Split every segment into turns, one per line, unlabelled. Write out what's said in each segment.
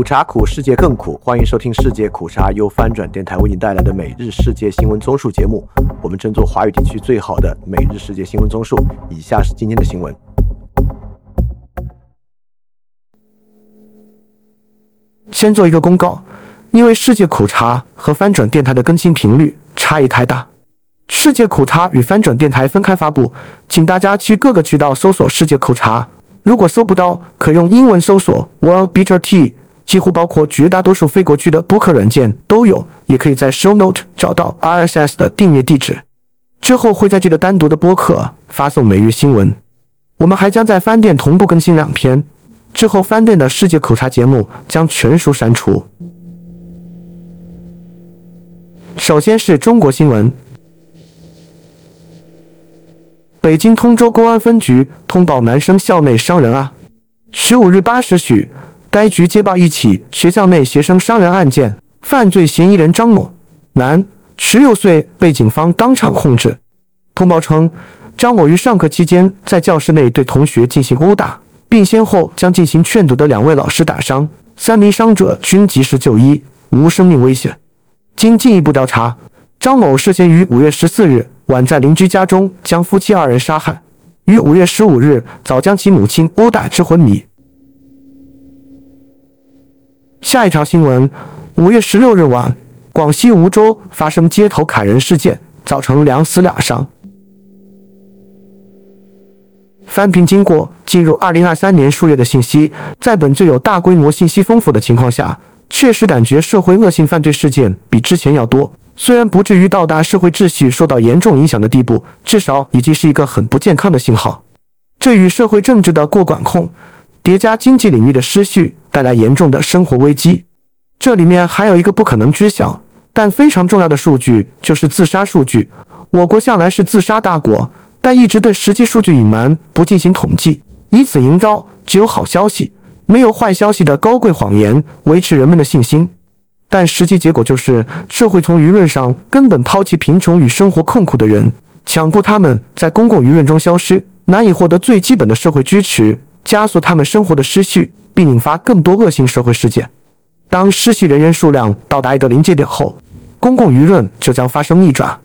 苦茶苦，世界更苦。欢迎收听世界苦茶由翻转电台为您带来的每日世界新闻综述节目。我们争做华语地区最好的每日世界新闻综述。以下是今天的新闻。
先做一个公告，因为世界苦茶和翻转电台的更新频率差异太大，世界苦茶与翻转电台分开发布，请大家去各个渠道搜索世界苦茶。如果搜不到，可用英文搜索 World Bitter Tea，几乎包括绝大多数非国区的播客软件都有，也可以在 Show Note 找到 RSS 的订阅地址。之后会在这个单独的播客发送每日新闻。我们还将在翻店同步更新两篇，之后翻店的世界口茶节目将全数删除。首先是中国新闻。北京通州公安分局通报男生校内伤人案。十五日八时许，该局接报一起学校内学生伤人案件，犯罪嫌疑人张某，男，十六岁，被警方当场控制。通报称，张某于上课期间在教室内对同学进行殴打，并先后将进行劝阻的两位老师打伤，三名伤者均及时就医，无生命危险。经进一步调查，张某涉嫌于五月十四日。晚在邻居家中将夫妻二人杀害，于五月十五日早将其母亲殴打致昏迷。下一条新闻：五月十六日晚，广西梧州发生街头砍人事件，造成两死两伤。翻评经过，进入二零二三年数月的信息，在本就有大规模信息丰富的情况下，确实感觉社会恶性犯罪事件比之前要多。虽然不至于到达社会秩序受到严重影响的地步，至少已经是一个很不健康的信号。这与社会政治的过管控叠加经济领域的失序，带来严重的生活危机。这里面还有一个不可能知晓但非常重要的数据，就是自杀数据。我国向来是自杀大国，但一直对实际数据隐瞒，不进行统计，以此营造只有好消息没有坏消息的高贵谎言，维持人们的信心。但实际结果就是，社会从舆论上根本抛弃贫穷与生活困苦的人，强迫他们在公共舆论中消失，难以获得最基本的社会支持，加速他们生活的失序，并引发更多恶性社会事件。当失序人员数量到达一个临界点后，公共舆论就将发生逆转。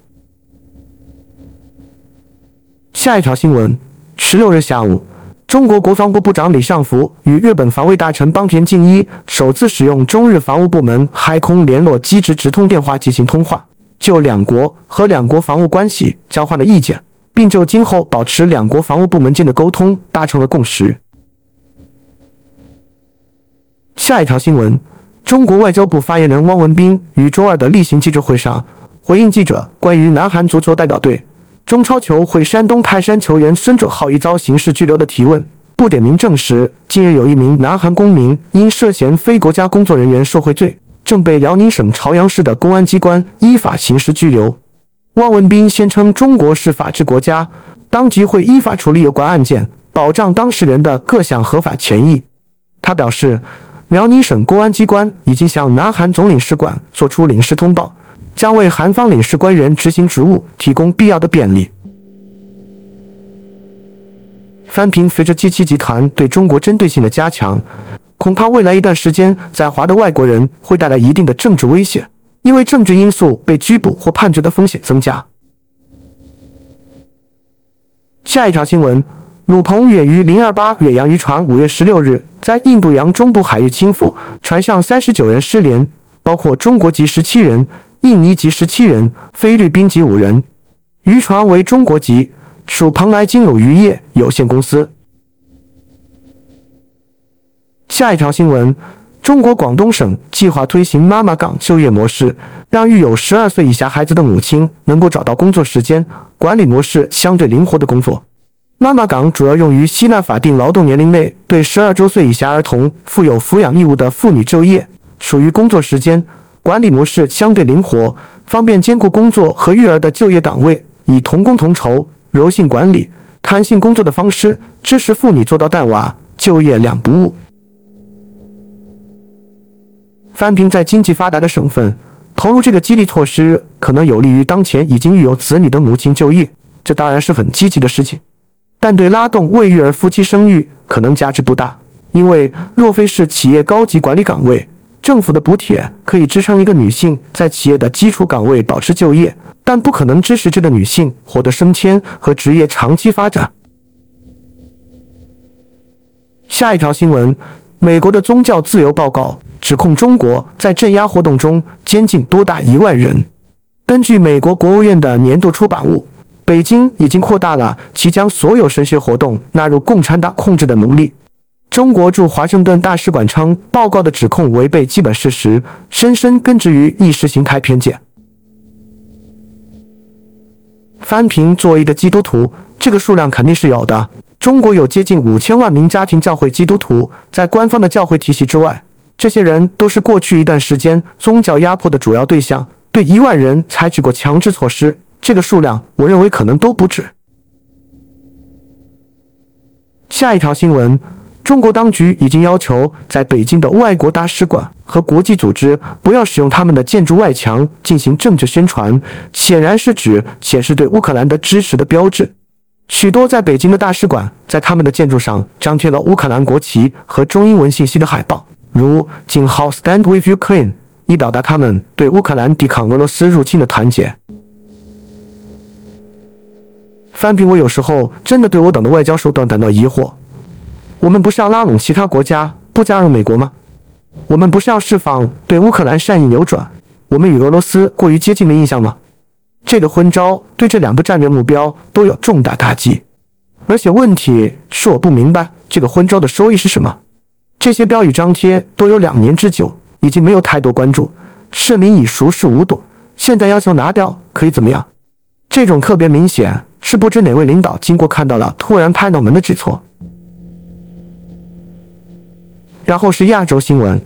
下一条新闻：十六日下午。中国国防部部长李尚福与日本防卫大臣邦田敬一首次使用中日防务部门海空联络机制直通电话进行通话，就两国和两国防务关系交换了意见，并就今后保持两国防务部门间的沟通达成了共识。下一条新闻：中国外交部发言人汪文斌于周二的例行记者会上回应记者关于南韩足球代表队。中超球会山东泰山球员孙准浩一遭刑事拘留的提问，不点名证实，近日有一名南韩公民因涉嫌非国家工作人员受贿罪，正被辽宁省朝阳市的公安机关依法刑事拘留。汪文斌宣称，中国是法治国家，当局会依法处理有关案件，保障当事人的各项合法权益。他表示，辽宁省公安机关已经向南韩总领事馆作出领事通报。将为韩方领事官员执行职务提供必要的便利。翻平随着 G 七集团对中国针对性的加强，恐怕未来一段时间在华的外国人会带来一定的政治威胁，因为政治因素被拘捕或判决的风险增加。下一条新闻：鲁鹏远于零二八远洋渔船五月十六日在印度洋中部海域倾覆，船上三十九人失联，包括中国籍十七人。印尼籍十七人，菲律宾籍五人，渔船为中国籍，属蓬莱金鲁渔业有限公司。下一条新闻：中国广东省计划推行妈妈岗就业模式，让育有十二岁以下孩子的母亲能够找到工作时间管理模式相对灵活的工作。妈妈岗主要用于吸纳法定劳动年龄内对十二周岁以下儿童负有抚养义务的妇女就业，属于工作时间。管理模式相对灵活，方便兼顾工作和育儿的就业岗位，以同工同酬、柔性管理、弹性工作的方式，支持妇女做到带娃、就业两不误。翻平在经济发达的省份投入这个激励措施，可能有利于当前已经育有子女的母亲就业，这当然是很积极的事情，但对拉动未育儿夫妻生育可能价值不大，因为若非是企业高级管理岗位，政府的补贴可以支撑一个女性在企业的基础岗位保持就业，但不可能支持这个女性获得升迁和职业长期发展。下一条新闻：美国的宗教自由报告指控中国在镇压活动中监禁多达一万人。根据美国国务院的年度出版物，北京已经扩大了其将所有神学活动纳入共产党控制的能力。中国驻华盛顿大使馆称，报告的指控违背基本事实，深深根植于意识形态偏见。翻平作为一个基督徒，这个数量肯定是有的。中国有接近五千万名家庭教会基督徒，在官方的教会体系之外，这些人都是过去一段时间宗教压迫的主要对象。对一万人采取过强制措施，这个数量我认为可能都不止。下一条新闻：中国当局已经要求在北京的外国大使馆和国际组织不要使用他们的建筑外墙进行政治宣传，显然是指显示对乌克兰的支持的标志。许多在北京的大使馆在他们的建筑上张贴了乌克兰国旗和中英文信息的海报，如“井号 Stand with Ukraine”。以表达他们对乌克兰抵抗俄罗斯入侵的团结。翻平，我有时候真的对我等的外交手段感到疑惑。我们不是要拉拢其他国家不加入美国吗？我们不是要释放对乌克兰善意扭转我们与俄罗斯过于接近的印象吗？这个昏招对这两个战略目标都有重大打击。而且问题是，我不明白这个昏招的收益是什么。这些标语张贴都有两年之久。已经没有太多关注，市民已熟视无睹。现在要求拿掉，可以怎么样？这种特别明显是不知哪位领导经过看到了，突然拍脑门的举措。然后是亚洲新闻。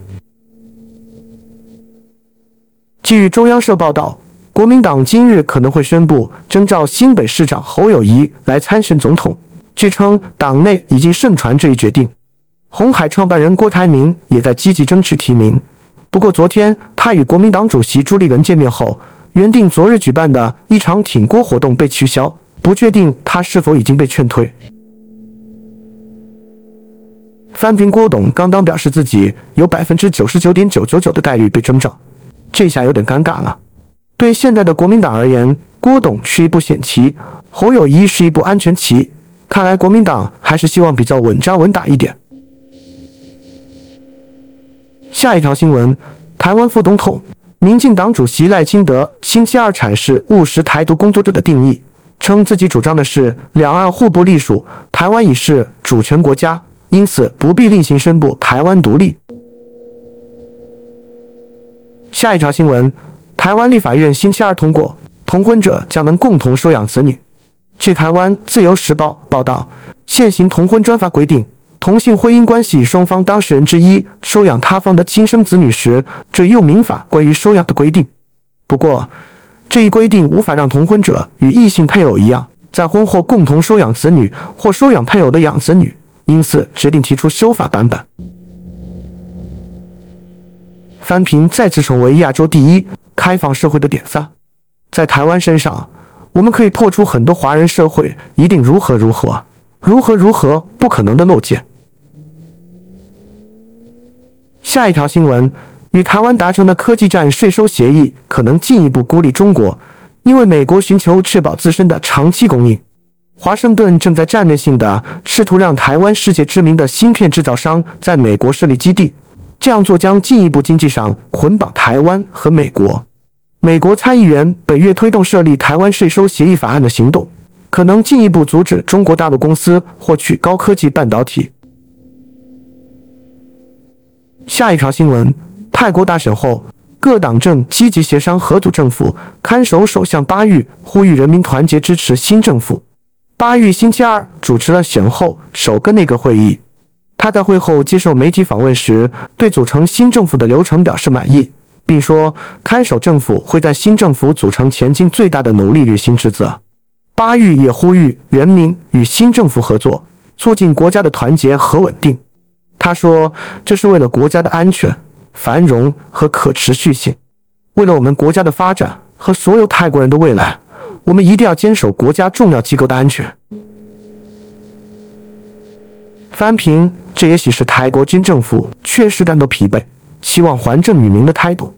据中央社报道，国民党今日可能会宣布征召新北市长侯友谊来参选总统。据称，党内已经盛传这一决定。红海创办人郭台铭也在积极争取提名。不过，昨天他与国民党主席朱立伦见面后，原定昨日举办的一场挺郭活动被取消，不确定他是否已经被劝退。翻平郭董刚刚表示自己有百分之九十九点九九九的概率被征召，这下有点尴尬了。对现在的国民党而言，郭董是一步险棋，侯友谊是一步安全棋。看来国民党还是希望比较稳扎稳打一点。下一条新闻：台湾副总统、民进党主席赖清德星期二阐释务实台独工作者的定义，称自己主张的是两岸互不隶属，台湾已是主权国家，因此不必另行宣布台湾独立。下一条新闻：台湾立法院星期二通过，同婚者将能共同收养子女。据台湾自由时报报道，现行同婚专法规定。同性婚姻关系双方当事人之一收养他方的亲生子女时，这又民法关于收养的规定。不过，这一规定无法让同婚者与异性配偶一样，在婚后共同收养子女或收养配偶的养子女，因此决定提出修法版本。翻平再次成为亚洲第一开放社会的典范，在台湾身上，我们可以破除很多华人社会一定如何如何如何如何不可能的漏见。下一条新闻：与台湾达成的科技战税收协议可能进一步孤立中国，因为美国寻求确保自身的长期供应。华盛顿正在战略性的试图让台湾世界知名的芯片制造商在美国设立基地，这样做将进一步经济上捆绑台湾和美国。美国参议员本月推动设立台湾税收协议法案的行动，可能进一步阻止中国大陆公司获取高科技半导体。下一条新闻：泰国大选后，各党政积极协商合组政府。看守首相巴育呼吁人民团结支持新政府。巴育星期二主持了选后首个内阁会议。他在会后接受媒体访问时，对组成新政府的流程表示满意，并说看守政府会在新政府组成前尽最大的努力履行职责。巴育也呼吁人民与新政府合作，促进国家的团结和稳定。他说：“这是为了国家的安全、繁荣和可持续性，为了我们国家的发展和所有泰国人的未来，我们一定要坚守国家重要机构的安全。”翻平这也许是泰国军政府确实感到疲惫，希望还政于民的态度。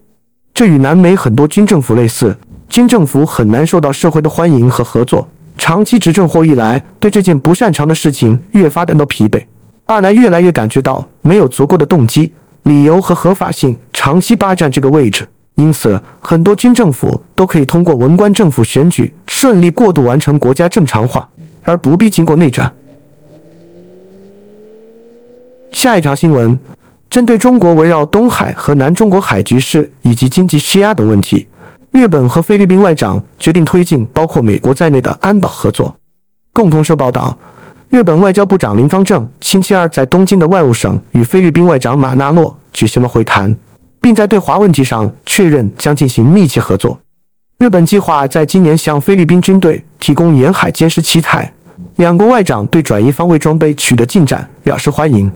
这与南美很多军政府类似，军政府很难受到社会的欢迎和合作。长期执政后，一来对这件不擅长的事情越发感到疲惫，二来越来越感觉到没有足够的动机、理由和合法性长期霸占这个位置。因此，很多军政府都可以通过文官政府选举顺利过渡完成国家正常化，而不必经过内战。下一条新闻，针对中国围绕东海和南中国海局势以及经济施压等问题。日本和菲律宾外长决定推进包括美国在内的安保合作。共同社报道，日本外交部长林方正星期二在东京的外务省与菲律宾外长马纳诺举行了会谈，并在对华问题上确认将进行密切合作。日本计划在今年向菲律宾军队提供沿海监视器材。两国外长对转移防卫装备取得进展表示欢迎。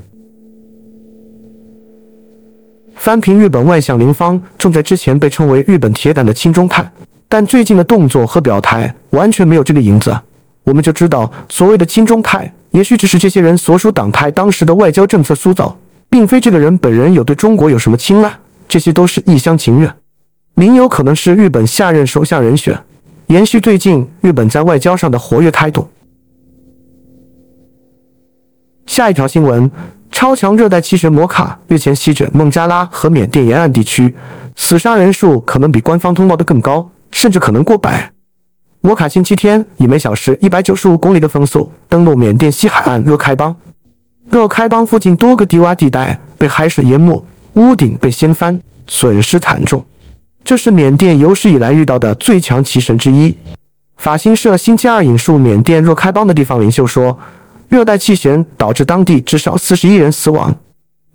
翻评日本外相林芳正在之前被称为日本铁胆的亲中派，但最近的动作和表态完全没有这个影子。我们就知道，所谓的亲中派，也许只是这些人所属党派当时的外交政策塑造，并非这个人本人有对中国有什么青睐，这些都是一厢情愿。林有可能是日本下任首相人选，延续最近日本在外交上的活跃态度。下一条新闻。超强热带气旋摩卡日前席卷孟加拉和缅甸沿岸地区，死伤人数可能比官方通报的更高，甚至可能过百。摩卡星期天以每小时一百九十五公里的风速登陆缅甸西海岸若开邦，若开邦附近多个低洼地带被海水淹没，屋顶被掀翻，损失惨重。这是缅甸有史以来遇到的最强气旋之一。法新社星期二引述缅甸若开邦的地方领袖说。热带气旋导致当地至少四十一人死亡。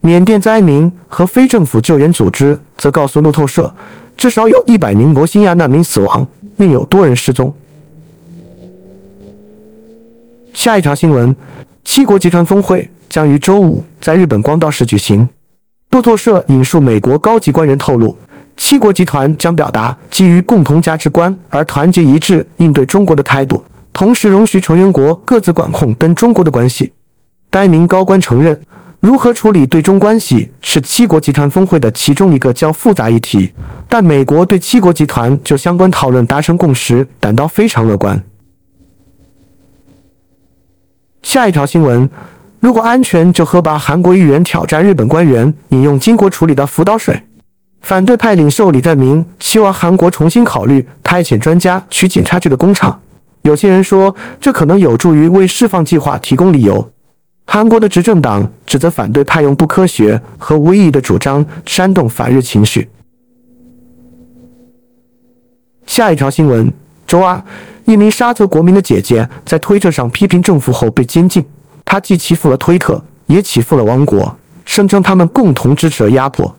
缅甸灾民和非政府救援组织则告诉路透社，至少有一百名摩兴亚难民死亡，另有多人失踪。下一条新闻：七国集团峰会将于周五在日本光岛市举行。路透社引述美国高级官员透露，七国集团将表达基于共同价值观而团结一致应对中国的态度。同时容许成员国各自管控跟中国的关系。该名高官承认，如何处理对中关系是七国集团峰会的其中一个较复杂议题。但美国对七国集团就相关讨论达成共识感到非常乐观。下一条新闻：如果安全，就喝把韩国议员挑战日本官员饮用经过处理的福岛水。反对派领袖李在明希望韩国重新考虑派遣专家去检查这个工厂。有些人说，这可能有助于为释放计划提供理由。韩国的执政党指责反对派用不科学和无意义的主张煽动反日情绪。下一条新闻：周二，一名沙特国民的姐姐在推特上批评政府后被监禁。她既欺负了推特，也欺负了王国，声称他们共同支持了压迫。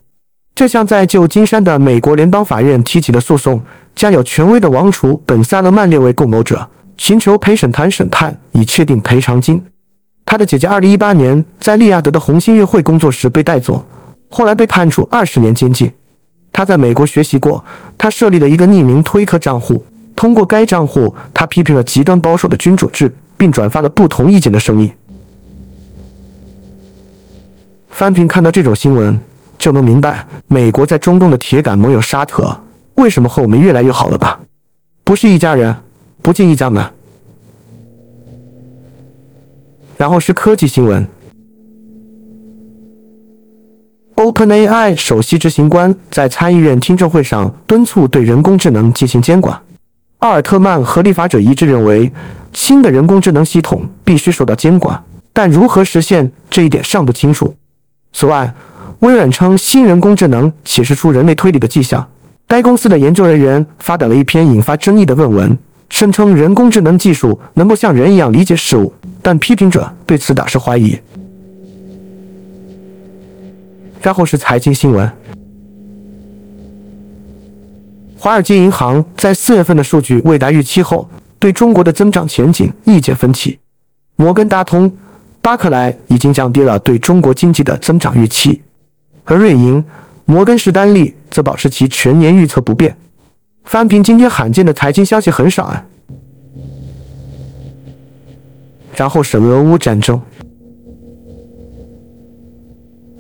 这项在旧金山的美国联邦法院提起的诉讼。将有权威的王储本·萨勒曼列为共谋者，寻求陪审团审判以确定赔偿金。他的姐姐2018年在利亚德的红星乐会工作时被带走，后来被判处二十年监禁。他在美国学习过，他设立了一个匿名推特账户，通过该账户，他批评了极端保守的君主制，并转发了不同意见的声音。翻平看到这种新闻，就能明白美国在中东的铁杆盟友沙特。为什么和我们越来越好了吧？不是一家人，不进一家门。然后是科技新闻，OpenAI 首席执行官在参议院听证会上敦促对人工智能进行监管。奥尔特曼和立法者一致认为，新的人工智能系统必须受到监管，但如何实现这一点尚不清楚。此外，微软称新人工智能显示出人类推理的迹象。该公司的研究人员发表了一篇引发争议的论文，声称人工智能技术能够像人一样理解事物，但批评者对此表示怀疑。然后是财经新闻：华尔街银行在四月份的数据未达预期后，对中国的增长前景意见分歧。摩根大通、巴克莱已经降低了对中国经济的增长预期，而瑞银。摩根士丹利则保持其全年预测不变。翻平今天罕见的财经消息很少啊。然后是俄乌战争。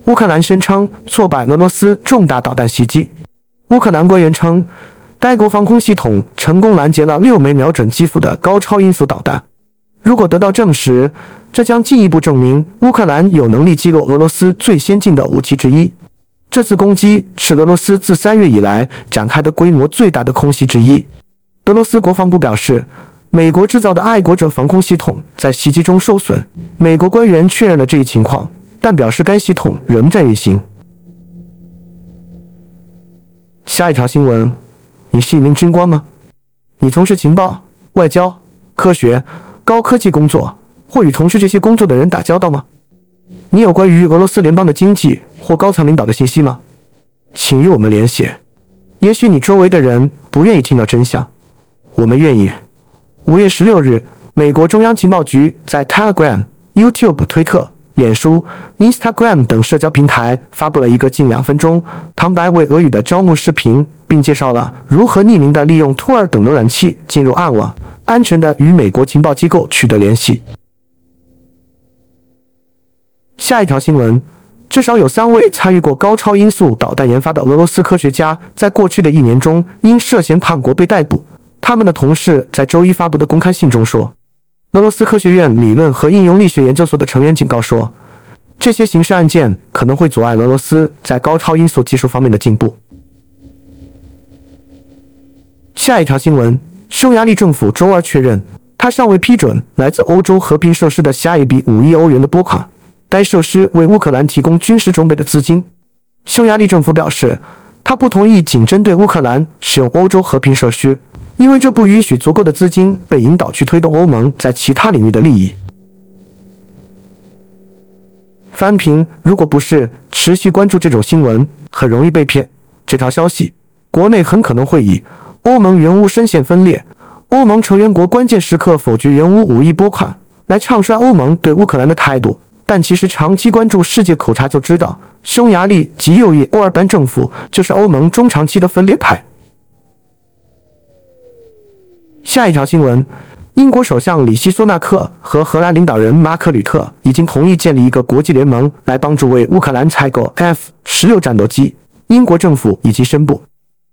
乌克兰声称挫败俄罗斯重大导弹袭击。乌克兰官员称，该国防空系统成功拦截了六枚瞄准基辅的高超音速导弹。如果得到证实，这将进一步证明乌克兰有能力击落俄罗斯最先进的武器之一。这次攻击是俄罗斯自三月以来展开的规模最大的空袭之一。俄罗斯国防部表示，美国制造的爱国者防空系统在袭击中受损。美国官员确认了这一情况，但表示该系统仍在运行。下一条新闻：你是一名军官吗？你从事情报、外交、科学、高科技工作，或与从事这些工作的人打交道吗？你有关于俄罗斯联邦的经济或高层领导的信息吗？请与我们联系。也许你周围的人不愿意听到真相，我们愿意。五月十六日，美国中央情报局在 Telegram、YouTube、推特。脸书、Instagram 等社交平台发布了一个近两分钟旁白为俄语的招募视频，并介绍了如何匿名的利用 Tor 等浏览器进入暗网，安全的与美国情报机构取得联系。下一条新闻：至少有三位参与过高超音速导弹研发的俄罗斯科学家，在过去的一年中因涉嫌叛国被逮捕。他们的同事在周一发布的公开信中说。俄罗斯科学院理论和应用力学研究所的成员警告说，这些刑事案件可能会阻碍俄罗斯在高超音速技术方面的进步。下一条新闻：匈牙利政府周二确认，他尚未批准来自欧洲和平设施的下一笔五亿欧元的拨款。该设施为乌克兰提供军事装备的资金。匈牙利政府表示，他不同意仅针对乌克兰使用欧洲和平设施。因为这不允许足够的资金被引导去推动欧盟在其他领域的利益。翻评：如果不是持续关注这种新闻，很容易被骗。这条消息，国内很可能会以欧盟原乌深陷分裂，欧盟成员国关键时刻否决原乌五亿拨款来唱衰欧盟对乌克兰的态度。但其实长期关注世界口察就知道，匈牙利极右翼欧尔班政府就是欧盟中长期的分裂派。下一条新闻：英国首相里希·苏纳克和荷兰领导人马克·吕特已经同意建立一个国际联盟，来帮助为乌克兰采购 F 十六战斗机。英国政府已经宣布。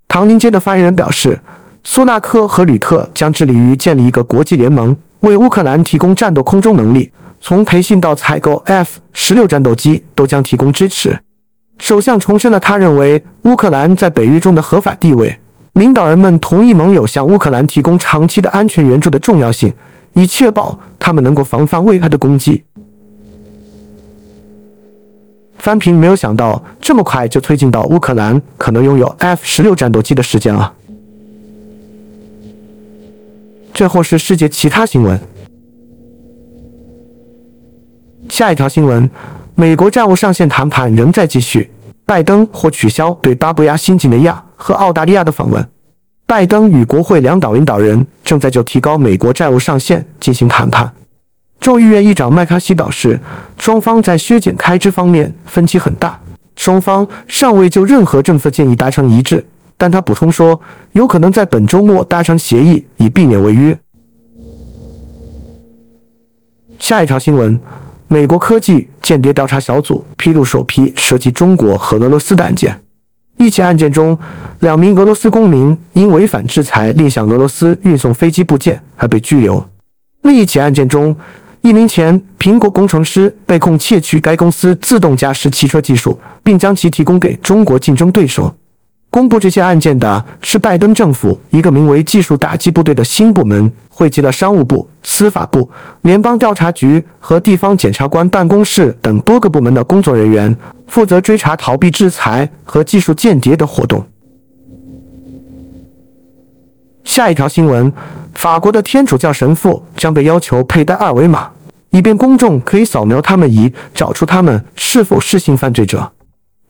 唐宁街的发言人表示，苏纳克和吕特将致力于建立一个国际联盟，为乌克兰提供战斗空中能力，从培训到采购 F 十六战斗机都将提供支持。首相重申了他认为乌克兰在北约中的合法地位。领导人们同意盟友向乌克兰提供长期的安全援助的重要性，以确保他们能够防范未来的攻击。翻平没有想到这么快就推进到乌克兰可能拥有 F 十六战斗机的时间了。最后是世界其他新闻。下一条新闻：美国债务上限谈判仍在继续，拜登或取消对巴布亚新几内亚。和澳大利亚的访问，拜登与国会两党领导人正在就提高美国债务上限进行谈判。众议院议长麦卡锡表示，双方在削减开支方面分歧很大，双方尚未就任何政策建议达成一致。但他补充说，有可能在本周末达成协议，以避免违约。下一条新闻：美国科技间谍调查小组披露首批涉及中国和俄罗斯的案件。一起案件中，两名俄罗斯公民因违反制裁另向俄罗斯运送飞机部件而被拘留。另一起案件中，一名前苹果工程师被控窃取该公司自动驾驶汽车技术，并将其提供给中国竞争对手。公布这些案件的是拜登政府一个名为“技术打击部队”的新部门，汇集了商务部、司法部、联邦调查局和地方检察官办公室等多个部门的工作人员，负责追查逃避制裁和技术间谍的活动。下一条新闻：法国的天主教神父将被要求佩戴二维码，以便公众可以扫描他们以，找出他们是否是性犯罪者。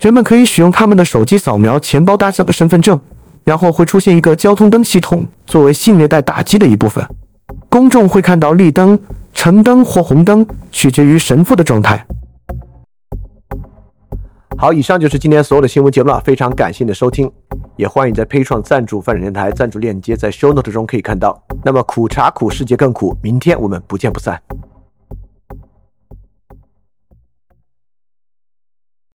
人们可以使用他们的手机扫描钱包大小的身份证，然后会出现一个交通灯系统作为性虐待打击的一部分。公众会看到绿灯、橙灯或红灯，取决于神父的状态。
好，以上就是今天所有的新闻节目了，非常感谢你的收听，也欢迎在 p a 创赞助泛展电台赞助链接在 Show Note 中可以看到。那么苦茶苦，世界更苦，明天我们不见不散。